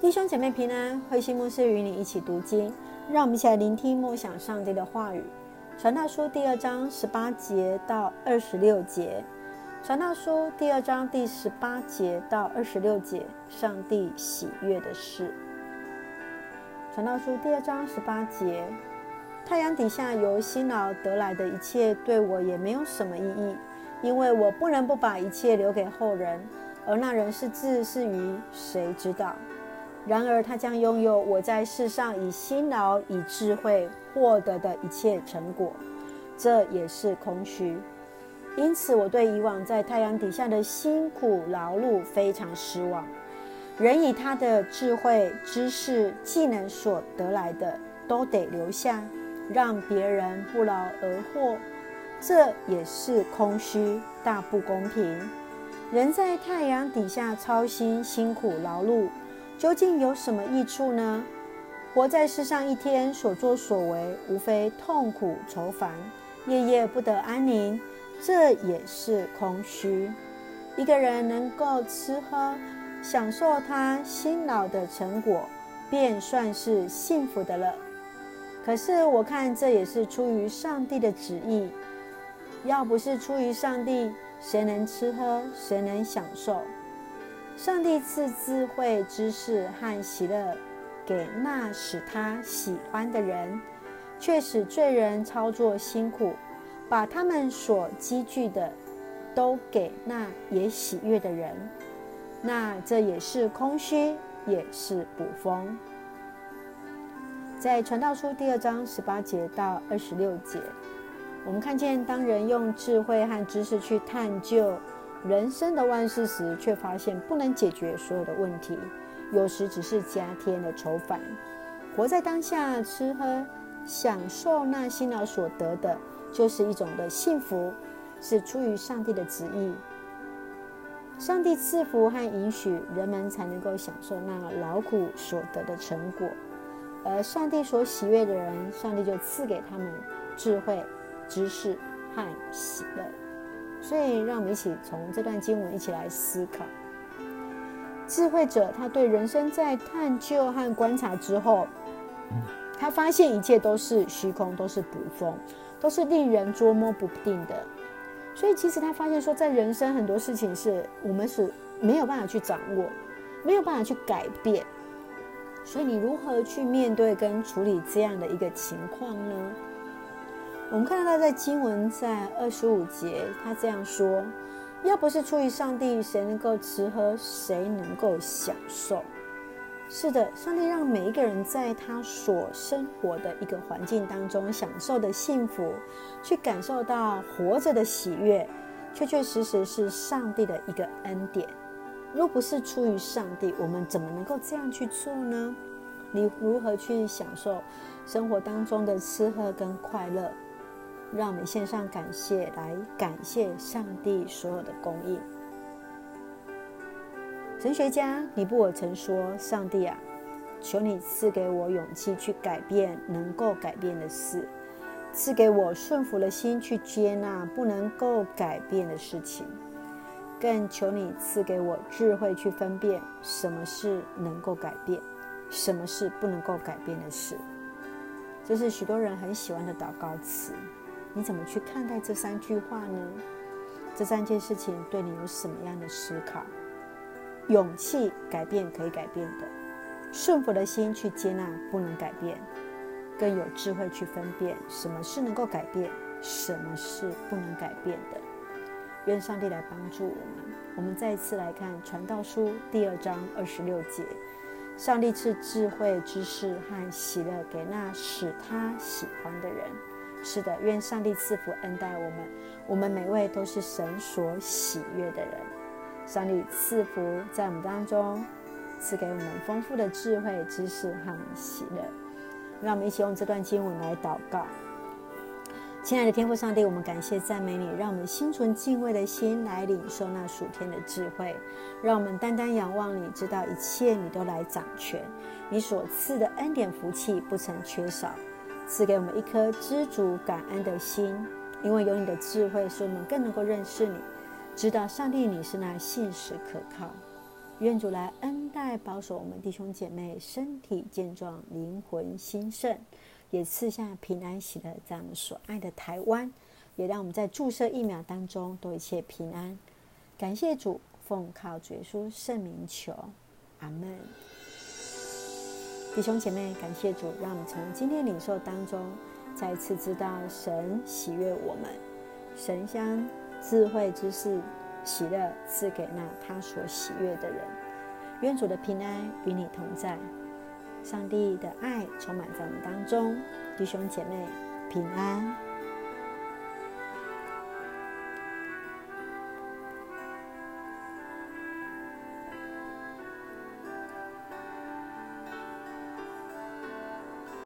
弟兄姐妹平安，慧心牧师与你一起读经，让我们一起来聆听默想上帝的话语。传道书第二章十八节到二十六节。传道书第二章第十八节到二十六节，上帝喜悦的事。传道书第二章十八节，太阳底下由辛劳得来的一切，对我也没有什么意义，因为我不能不把一切留给后人，而那人是智是愚，谁知道？然而，他将拥有我在世上以辛劳、以智慧获得的一切成果，这也是空虚。因此，我对以往在太阳底下的辛苦劳碌非常失望。人以他的智慧、知识、技能所得来的，都得留下，让别人不劳而获，这也是空虚，大不公平。人在太阳底下操心、辛苦劳碌。究竟有什么益处呢？活在世上一天，所作所为，无非痛苦愁烦，夜夜不得安宁，这也是空虚。一个人能够吃喝，享受他辛劳的成果，便算是幸福的了。可是我看这也是出于上帝的旨意。要不是出于上帝，谁能吃喝？谁能享受？上帝赐智慧、知识和喜乐给那使他喜欢的人，却使罪人操作辛苦，把他们所积聚的都给那也喜悦的人。那这也是空虚，也是补风。在传道书第二章十八节到二十六节，我们看见当人用智慧和知识去探究。人生的万事时，却发现不能解决所有的问题，有时只是加添了愁烦。活在当下，吃喝享受那辛劳所得的，就是一种的幸福，是出于上帝的旨意。上帝赐福和允许人们，才能够享受那劳苦所得的成果。而上帝所喜悦的人，上帝就赐给他们智慧、知识和喜乐。所以，让我们一起从这段经文一起来思考。智慧者，他对人生在探究和观察之后，他发现一切都是虚空，都是捕风，都是令人捉摸不定的。所以，其实他发现说，在人生很多事情是我们是没有办法去掌握，没有办法去改变。所以，你如何去面对跟处理这样的一个情况呢？我们看到他在经文在二十五节，他这样说：“要不是出于上帝，谁能够吃喝？谁能够享受？”是的，上帝让每一个人在他所生活的一个环境当中，享受的幸福，去感受到活着的喜悦，确确实实是上帝的一个恩典。若不是出于上帝，我们怎么能够这样去做呢？你如何去享受生活当中的吃喝跟快乐？让我们献上感谢，来感谢上帝所有的供应。神学家尼布尔曾说：“上帝啊，求你赐给我勇气去改变能够改变的事，赐给我顺服的心去接纳不能够改变的事情，更求你赐给我智慧去分辨什么是能够改变，什么是不能够改变的事。”这是许多人很喜欢的祷告词。你怎么去看待这三句话呢？这三件事情对你有什么样的思考？勇气改变可以改变的，顺服的心去接纳不能改变，更有智慧去分辨什么是能够改变，什么是不能改变的。愿上帝来帮助我们。我们再一次来看《传道书》第二章二十六节：上帝赐智慧、知识和喜乐给那使他喜欢的人。是的，愿上帝赐福恩待我们，我们每位都是神所喜悦的人。上帝赐福在我们当中，赐给我们丰富的智慧、知识和喜乐。让我们一起用这段经文来祷告。亲爱的天父上帝，我们感谢赞美你，让我们心存敬畏的心来领受那属天的智慧，让我们单单仰望你，知道一切你都来掌权，你所赐的恩典福气不曾缺少。赐给我们一颗知足感恩的心，因为有你的智慧，使我们更能够认识你，知道上帝你是那信实可靠。愿主来恩待保守我们弟兄姐妹身体健壮、灵魂兴盛，也赐下平安喜乐，在我们所爱的台湾，也让我们在注射疫苗当中都一切平安。感谢主，奉靠主耶稣圣名求，阿门。弟兄姐妹，感谢主，让我们从今天领受当中再次知道神喜悦我们，神将智慧知识、喜乐赐给那他所喜悦的人。愿主的平安与你同在，上帝的爱充满在我们当中，弟兄姐妹平安。